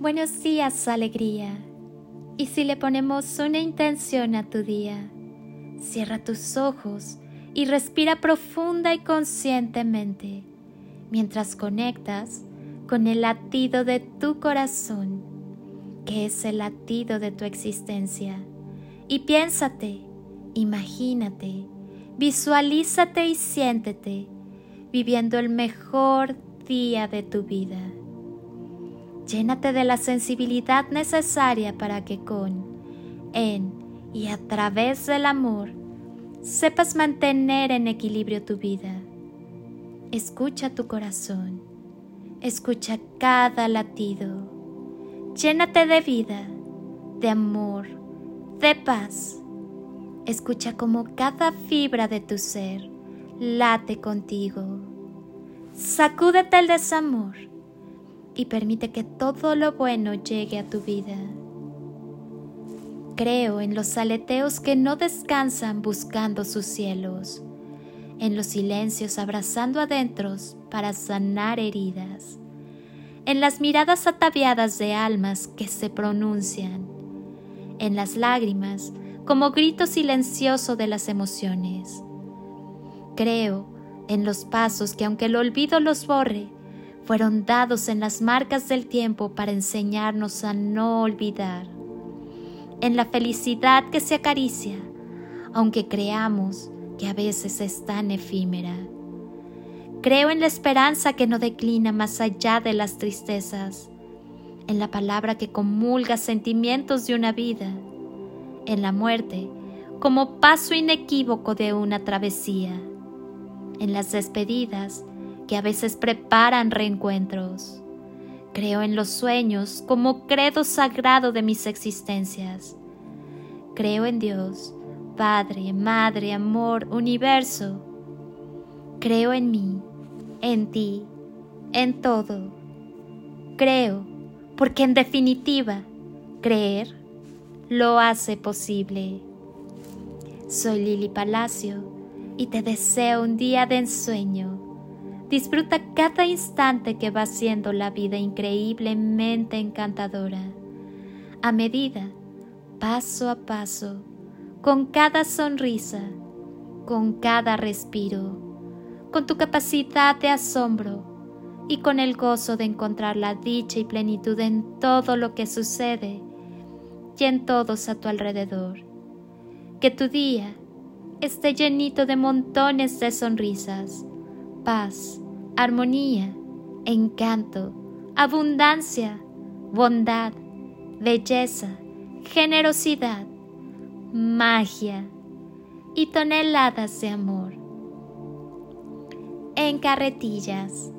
Buenos días, alegría. Y si le ponemos una intención a tu día, cierra tus ojos y respira profunda y conscientemente mientras conectas con el latido de tu corazón, que es el latido de tu existencia. Y piénsate, imagínate, visualízate y siéntete viviendo el mejor día de tu vida. Llénate de la sensibilidad necesaria para que con, en y a través del amor sepas mantener en equilibrio tu vida. Escucha tu corazón, escucha cada latido. Llénate de vida, de amor, de paz. Escucha como cada fibra de tu ser late contigo. Sacúdete el desamor y permite que todo lo bueno llegue a tu vida. Creo en los aleteos que no descansan buscando sus cielos, en los silencios abrazando adentros para sanar heridas, en las miradas ataviadas de almas que se pronuncian, en las lágrimas como grito silencioso de las emociones. Creo en los pasos que aunque el olvido los borre, fueron dados en las marcas del tiempo para enseñarnos a no olvidar, en la felicidad que se acaricia, aunque creamos que a veces es tan efímera. Creo en la esperanza que no declina más allá de las tristezas, en la palabra que comulga sentimientos de una vida, en la muerte como paso inequívoco de una travesía, en las despedidas que a veces preparan reencuentros. Creo en los sueños como credo sagrado de mis existencias. Creo en Dios, Padre, Madre, Amor, Universo. Creo en mí, en ti, en todo. Creo, porque en definitiva, creer lo hace posible. Soy Lili Palacio y te deseo un día de ensueño Disfruta cada instante que va siendo la vida increíblemente encantadora. A medida, paso a paso, con cada sonrisa, con cada respiro, con tu capacidad de asombro y con el gozo de encontrar la dicha y plenitud en todo lo que sucede y en todos a tu alrededor. Que tu día esté llenito de montones de sonrisas paz, armonía, encanto, abundancia, bondad, belleza, generosidad, magia y toneladas de amor. En carretillas.